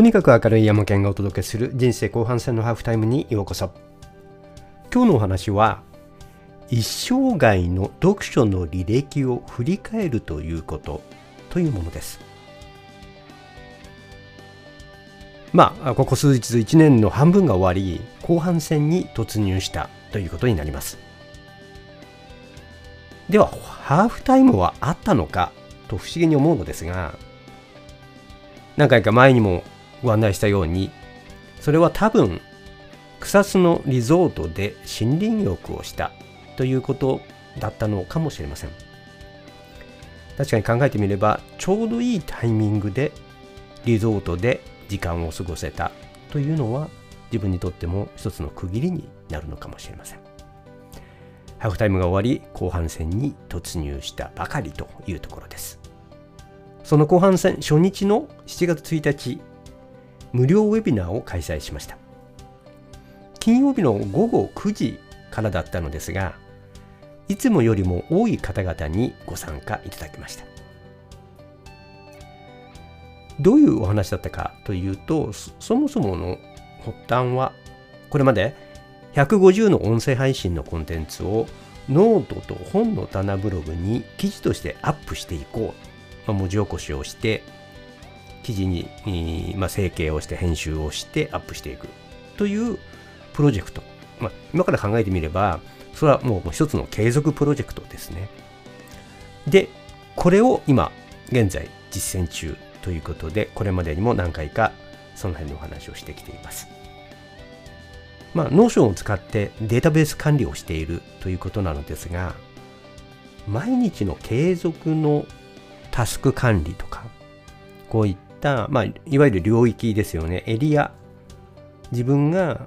とにかく明るい山県がお届けする人生後半戦のハーフタイムにようこそ。今日のお話は一生涯の読書の履歴を振り返るということというものです。まあここ数日1年の半分が終わり後半戦に突入したということになります。ではハーフタイムはあったのかと不思議に思うのですが何回か前にもご案内したようにそれは多分草津のリゾートで森林浴をしたということだったのかもしれません。確かに考えてみればちょうどいいタイミングでリゾートで時間を過ごせたというのは自分にとっても一つの区切りになるのかもしれません。ハーフタイムが終わり後半戦に突入したばかりというところです。その後半戦初日の7月1日無料ウェビナーを開催しました。金曜日の午後9時からだったのですがいつもよりも多い方々にご参加いただきました。どういうお話だったかというとそもそもの発端はこれまで150の音声配信のコンテンツをノートと本の棚ブログに記事としてアップしていこう、文字起こしをして記事に、まあ、整形をして編集をしてアップしていくというプロジェクト、まあ、今から考えてみればそれはもう一つの継続プロジェクトですね。でこれを今現在実践中ということでこれまでにも何回かその辺のお話をしてきています。まあ、 Notion を使ってデータベース管理をしているということなのですが毎日の継続のタスク管理とかこういった、まあ、いわゆる領域ですよねエリア自分が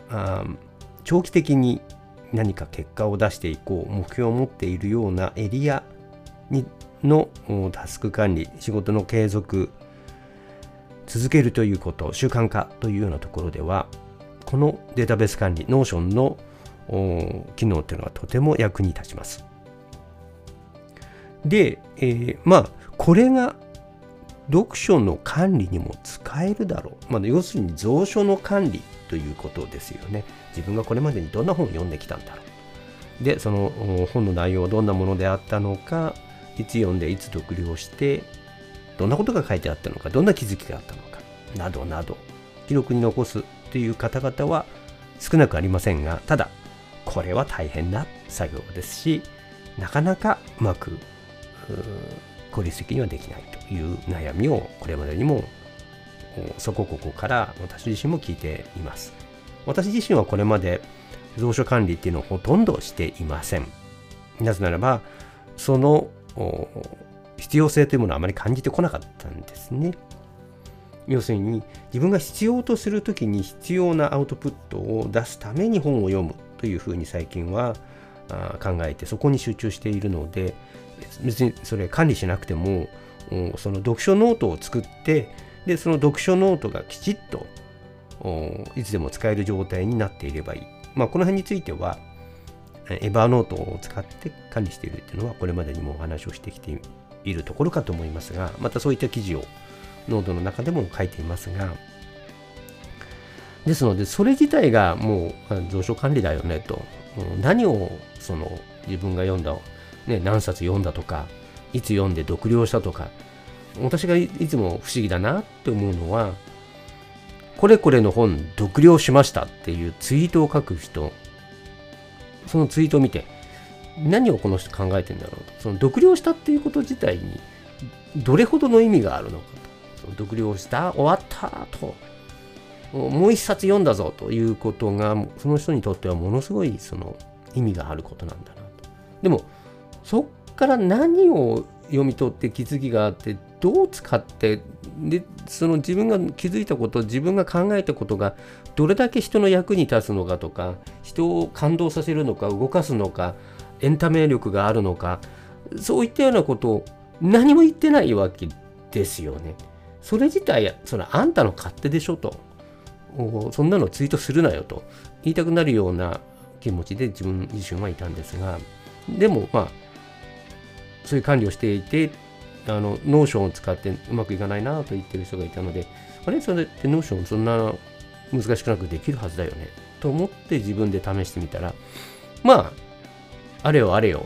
長期的に何か結果を出していこう目標を持っているようなエリアにのタスク管理仕事の継続続けるということ習慣化というようなところではこのデータベース管理、Notion の機能っていうのはとても役に立ちます。で、えー、まあ、これが読書の管理にも使えるだろう。まあ、要するに蔵書の管理ということですよね。自分がこれまでにどんな本を読んできたんだろう。で、その本の内容はどんなものであったのか、いつ読んでいつ読了して、どんなことが書いてあったのか、どんな気づきがあったのか、などなど、記録に残すという方々は少なくありませんがただこれは大変な作業ですしなかなかうまく効率的にはできないいう悩みをこれまでにもそこここから私自身も聞いています。私自身はこれまで蔵書管理っていうのをほとんどしていません。なぜならばその必要性というものはあまり感じてこなかったんですね。要するに自分が必要とする時に必要なアウトプットを出すために本を読むというふうに最近は考えてそこに集中しているので別にそれ管理しなくてもその読書ノートを作ってでその読書ノートがきちっといつでも使える状態になっていればいい。まあ、この辺については Evernote を使って管理しているっていうのはこれまでにもお話をしてきているところかと思いますがまたそういった記事をノードの中でも書いていますが、ですので、それ自体がもう蔵書管理だよねと。何をその自分が読んだ、ね、何冊読んだとか、いつ読んで読了したとか、私がいつも不思議だなって思うのは、これこれの本読了しましたっていうツイートを書く人、そのツイートを見て、何をこの人考えてんだろうと。その読了したっていうこと自体にどれほどの意味があるのかと。その読了した終わったともう一冊読んだぞということがその人にとってはものすごいその意味があることなんだなと。でもそっから何を読み取って気づきがあってどう使ってでその自分が気づいたこと自分が考えたことがどれだけ人の役に立つのかとか人を感動させるのか動かすのかエンタメ力があるのかそういったようなことを何も言ってないわけですよね。それ自体それあんたの勝手でしょとそんなのツイートするなよと言いたくなるような気持ちで自分自身はいたんですがでもまあそういう管理をしていてあの Notion を使ってうまくいかないなと言ってる人がいたのであれ？それってノーションそんな難しくなくできるはずだよね。と思って自分で試してみたらまああれよあれよ。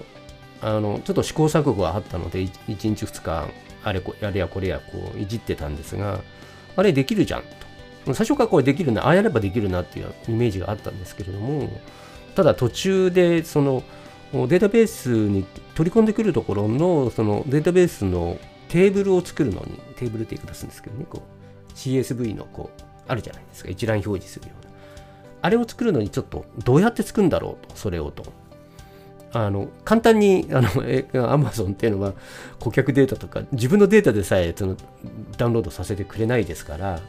あのちょっと試行錯誤があったので1日2日あれこあれやこれやこういじってたんですがあれできるじゃんと。最初からこれできるなああやればできるなっていうイメージがあったんですけれどもただ途中でそのデータベースに取り込んでくるところのそのデータベースのテーブルを作るのにテーブルって言い方するんですけどねこう CSV のこうあるじゃないですか。一覧表示するような。あれを作るのにちょっとどうやって作るんだろうとそれをと。あの簡単にあの Amazon っていうのは顧客データとか自分のデータでさえそのダウンロードさせてくれないですから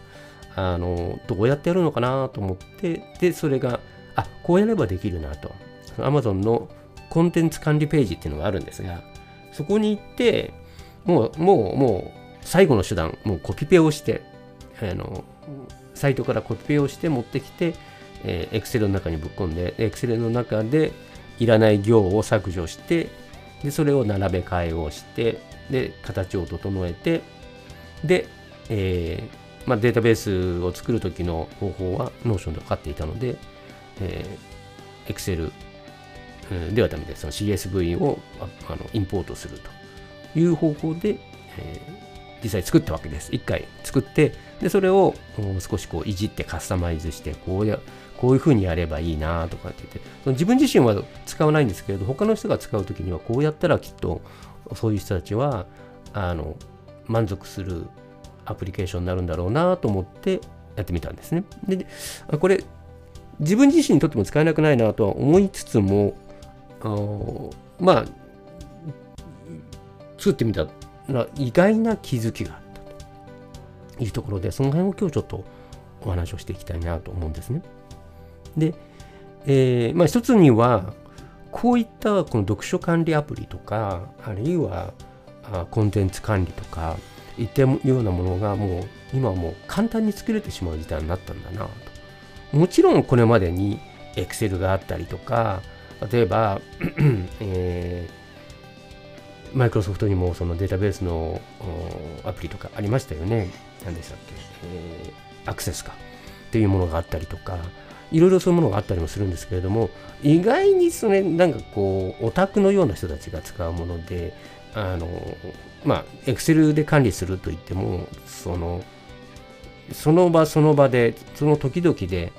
あのどうやってやるのかなと思ってでそれがあこうやればできるなと。Amazon のコンテンツ管理ページっていうのがあるんですがそこに行ってもうもうもう最後の手段もうコピペをしてあのサイトからコピペをして持ってきて、えー、Excel の中にぶっ込んで Excel の中でいらない行を削除してでそれを並べ替えをしてで形を整えてで、えーまあ、データベースを作る時の方法は Notion で分かっていたので、えー、Excel ではダメです。その CSV をあのインポートするという方法で、えー、実際作ったわけです。一回作って、で、それを少しこういじってカスタマイズして、こうや、こういうふうにやればいいなとかって言って、その自分自身は使わないんですけれど、他の人が使うときにはこうやったらきっとそういう人たちは、あの、満足するアプリケーションになるんだろうなと思ってやってみたんですね。で、これ、自分自身にとっても使えなくないなとは思いつつも、あのまあ、作ってみたら意外な気づきがあったというところで、その辺を今日ちょっとお話をしていきたいなと思うんですね。で、えー、まあ一つには、こういったこの読書管理アプリとか、あるいはあコンテンツ管理とか、いったようなものがもう今はもう簡単に作れてしまう時代になったんだなと。もちろんこれまでに Excel があったりとか、例えば、えー、マイクロソフトにもそのデータベースのアプリとかありましたよね。何でしたっけ、えー、アクセスかっていうものがあったりとか、いろいろそういうものがあったりもするんですけれども、意外にそれ、なんかこう、オタクのような人たちが使うもので、あの、まあ、エクセルで管理するといっても、その、その場その場で、その時々で、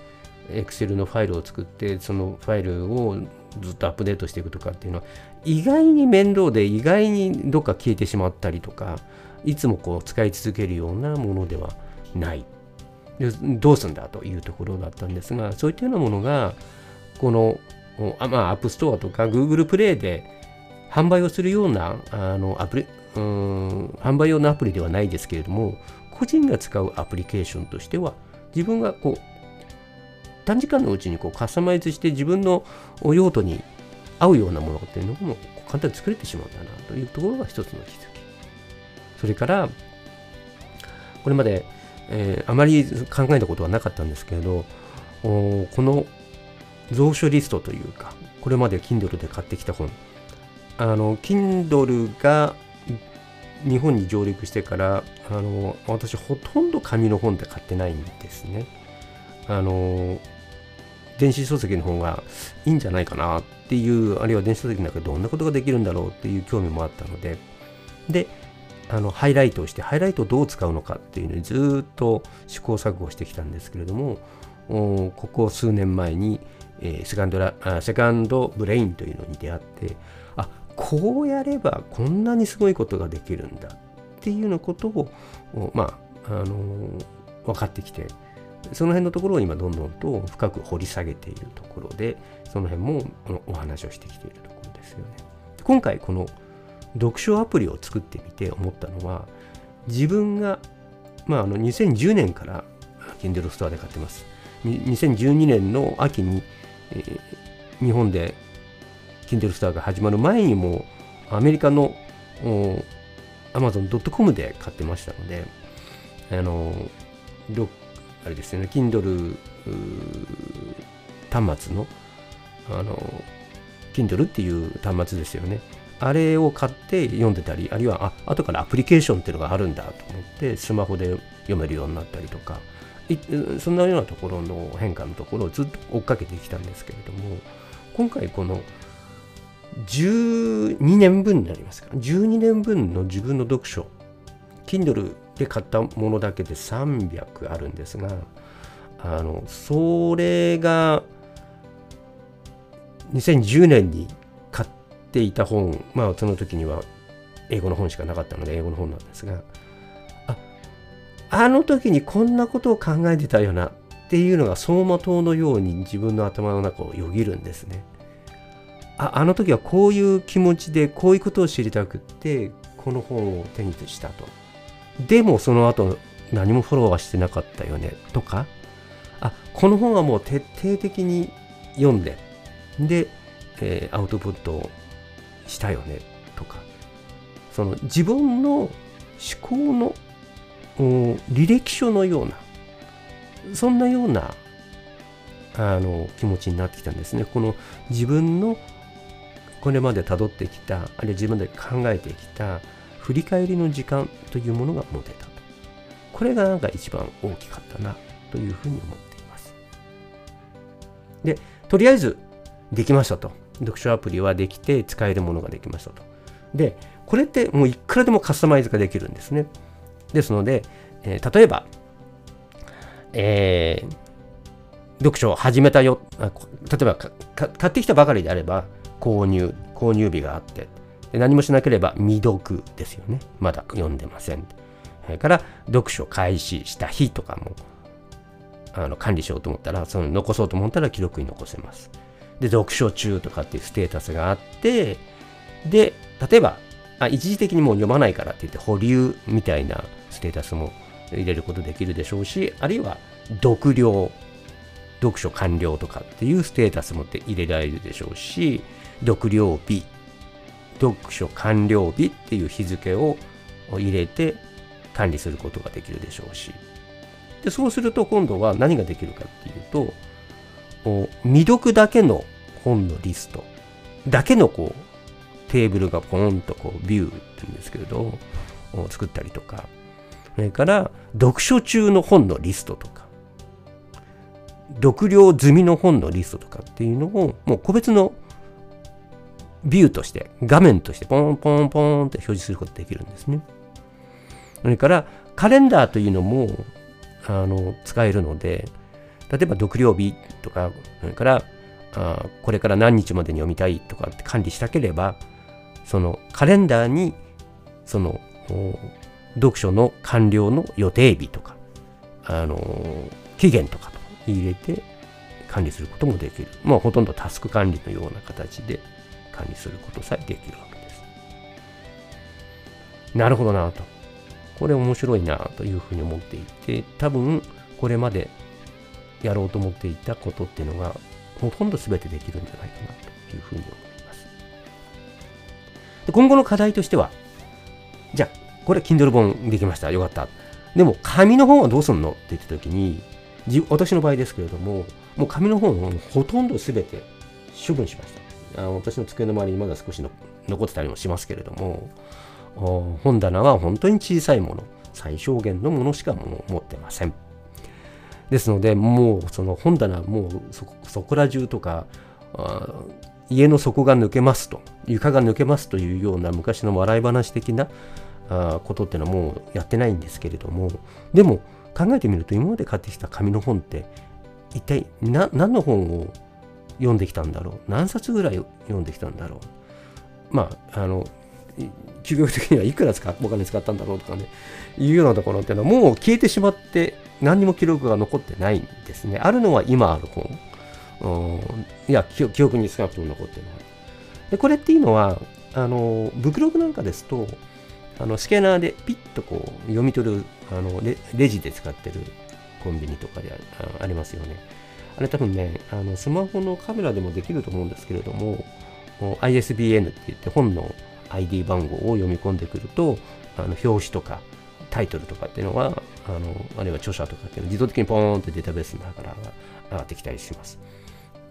エクセルのファイルを作って、そのファイルをずっとアップデートしていくとかっていうのは意外に面倒で意外にどっか消えてしまったりとかいつもこう使い続けるようなものではない。でどうすんだというところだったんですがそういったようなものがこのあまあ、 App Store とか Google プレイで販売をするようなあのアプリうん販売用のアプリではないですけれども個人が使うアプリケーションとしては自分がこう短時間のうちにこうカスタマイズして自分の用途に合うようなものっていうのも簡単に作れてしまうんだなというところが一つの気づき。それから、これまで、えー、あまり考えたことはなかったんですけれど、この蔵書リストというか、これまで Kindle で買ってきた本、あの、Kindle が日本に上陸してから、あの、私ほとんど紙の本で買ってないんですね。あの、電子書籍の方がいいんじゃないかなっていう、あるいは電子書籍の中でどんなことができるんだろうっていう興味もあったので、で、あのハイライトをして、ハイライトをどう使うのかっていうのにずっと試行錯誤してきたんですけれども、ここ数年前に、えー、セカンドラセカンドブレインというのに出会って、あこうやればこんなにすごいことができるんだっていうようなことを、まあ、あのー、分かってきて、その辺のところを今どんどんと深く掘り下げているところで、その辺もお話をしてきているところですよね。今回この読書アプリを作ってみて思ったのは、自分が、まあ、あの2010年から Kindle ストアで買ってます。2012年の秋に、えー、日本で Kindle ストアが始まる前にもアメリカの Amazon.com で買ってましたので、あのあれですね、Kindle 端末の、あの、Kindle っていう端末ですよね。あれを買って読んでたりあるいはあ後からアプリケーションっていうのがあるんだと思ってスマホで読めるようになったりとかそんなようなところの変化のところをずっと追っかけてきたんですけれども今回この12年分になりますか？12年分の自分の読書 Kindle で買ったものだけで300あるんですがあのそれが2010年に買っていた本まあその時には英語の本しかなかったので英語の本なんですがああの時にこんなことを考えてたよなっていうのが走馬灯のように自分の頭の中をよぎるんですね。ああの時はこういう気持ちでこういうことを知りたくってこの本を手にしたと。でもその後何もフォローはしてなかったよねとかあこの本はもう徹底的に読んでで、えー、アウトプットをしたよねとかその自分の思考の履歴書のようなそんなようなあの気持ちになってきたんですね。この自分のこれまで辿ってきたあるいは自分で考えてきた振り返りの時間というものが持てたと。これがなんか一番大きかったなというふうに思っています。で、とりあえずできましたと。読書アプリはできて使えるものができましたと。で、これってもういくらでもカスタマイズができるんですね。ですので、えー、例えば、えー、読書を始めたよ。例えば買ってきたばかりであれば、購入、購入日があって、で何もしなければ未読ですよね。まだ読んでません。それから読書開始した日とかもあの管理しようと思ったら、その残そうと思ったら記録に残せます。で、読書中とかっていうステータスがあって、で、例えば、あ一時的にもう読まないからって言って保留みたいなステータスも入れることできるでしょうし、あるいは読了、読書完了とかっていうステータスも入れられるでしょうし、読了日、読書完了日っていう日付を入れて管理することができるでしょうし。でそうすると今度は何ができるかっていうと、未読だけの本のリスト。だけのこうテーブルがポーンとこうビューって言うんですけれど作ったりとか。それから読書中の本のリストとか。読了済みの本のリストとかっていうのをもう個別のビューとして、画面としてポンポンポンって表示することができるんですね。それからカレンダーというのもあの使えるので、例えば読了日とか、それからあこれから何日までに読みたいとかって管理したければ、そのカレンダーにその読書の完了の予定日とか、あの期限とかと入れて管理することもできる。まあほとんどタスク管理のような形で管理することさえできるわけです。なるほどなと。これ面白いなというふうに思っていて、多分これまでやろうと思っていたことっていうのがほとんど全てできるんじゃないかなというふうに思います。で今後の課題としては、じゃあ、これ Kindle 本できました。よかった。でも、紙の本はどうすんのって言った時に、私の場合ですけれども、もう紙の本をほとんど全て処分しました。あの私の机の周りにまだ少しの残ってたりもしますけれども本棚は本当に小さいもの。最小限のものしかも持ってません。ですのでもうその本棚もうそこら中とか家の底が抜けますと床が抜けますというような昔の笑い話的なあことっていうのはもうやってないんですけれどもでも考えてみると今まで買ってきた紙の本って一体何の本を読んできたんだろう。何冊ぐらい読んできたんだろう。まああの究極的にはいくら使お金使ったんだろうとかねいうようなところっていうのはもう消えてしまって何にも記録が残ってないんですね。あるのは今ある本。いや記憶に少なくとも残ってない。でこれっていうのはあのブクログなんかですとあのスキャナーでピッとこう読み取るあのレレジで使ってるコンビニとかでありますよね。あれ多分ね、あのスマホのカメラでもできると思うんですけれども、ISBN って言って本の ID 番号を読み込んでくると、あの表紙とかタイトルとかっていうのは、あのあるいは著者とかっていうのは自動的にポーンってデータベースの中から上がってきたりします。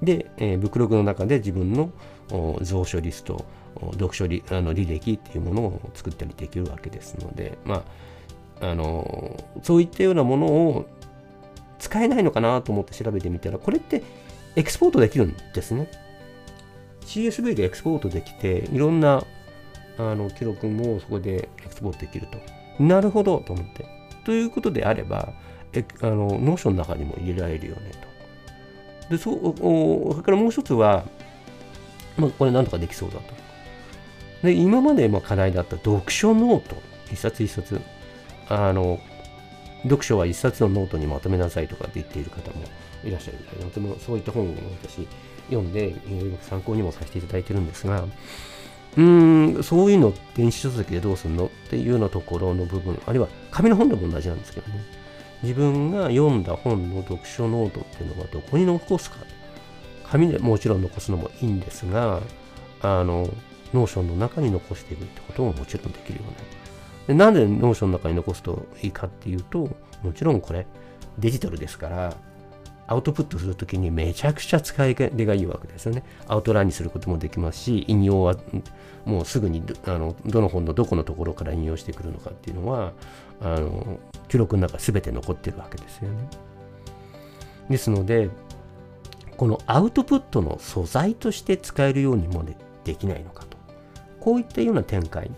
で、えー、ブックログの中で自分の蔵書リスト、読書りあの履歴っていうものを作ったりできるわけですので、まあ、あのそういったようなものを使えないのかなと思って調べてみたら、これってエクスポートできるんですね。CSV でエクスポートできて、いろんなあの記録もそこでエクスポートできると。なるほどと思って。ということであれば、えあの Notion の中にも入れられるよねと。で、そう、それからもう一つは、まあ、これなんとかできそうだと。で、今までま課題だった読書ノート、一冊一冊、あの、読書は一冊のノートにまとめなさいとかって言っている方もいらっしゃるので、とてもそういった本を私読んで、参考にもさせていただいてるんですが、うーん、そういうの電子書籍でどうするのっていうようなところの部分、あるいは紙の本でも同じなんですけどね。自分が読んだ本の読書ノートっていうのはどこに残すか。紙でもちろん残すのもいいんですが、あの、 Notion の中に残していくってことももちろんできるようになる。でなんで Notion の中に残すといいかっていうと、もちろんこれデジタルですから、アウトプットするときにめちゃくちゃ使い手がいいわけですよね。アウトラインにすることもできますし、引用はもうすぐにあのどの本のどこのところから引用してくるのかっていうのは、あの記録の中全て残ってるわけですよね。ですので、このアウトプットの素材として使えるようにもできないのかと。こういったような展開、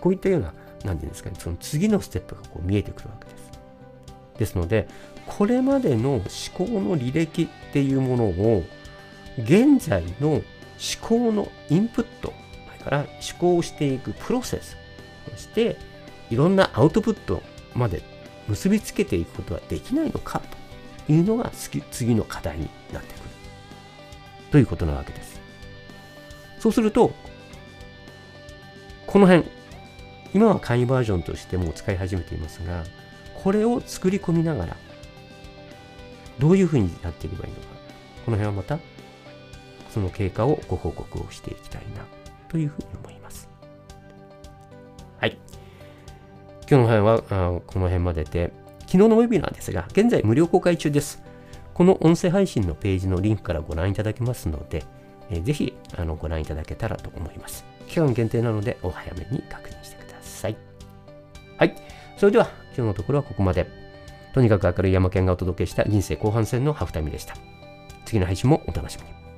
こういったような、何て言うんですかね、その次のステップがこう見えてくるわけです。ですので、これまでの思考の履歴っていうものを現在の思考のインプット、それから思考していくプロセス、そしていろんなアウトプットまで結びつけていくことはできないのかというのが次の課題になってくる。ということなわけです。そうすると、この辺、今は簡易バージョンとしても使い始めていますが、これを作り込みながら、どういうふうにやっていけばいいのか。この辺はまた、その経過をご報告をしていきたいな、というふうに思います。はい。今日の辺はあこの辺までで、昨日のウェビナーですが、現在無料公開中です。この音声配信のページのリンクからご覧いただけますので、えー、ぜひあのご覧いただけたらと思います。期間限定なのでお早めに確認してください。はい。それでは今日のところはここまで。とにかく明るい山県がお届けした人生後半戦のハーフタイムでした。次の配信もお楽しみに。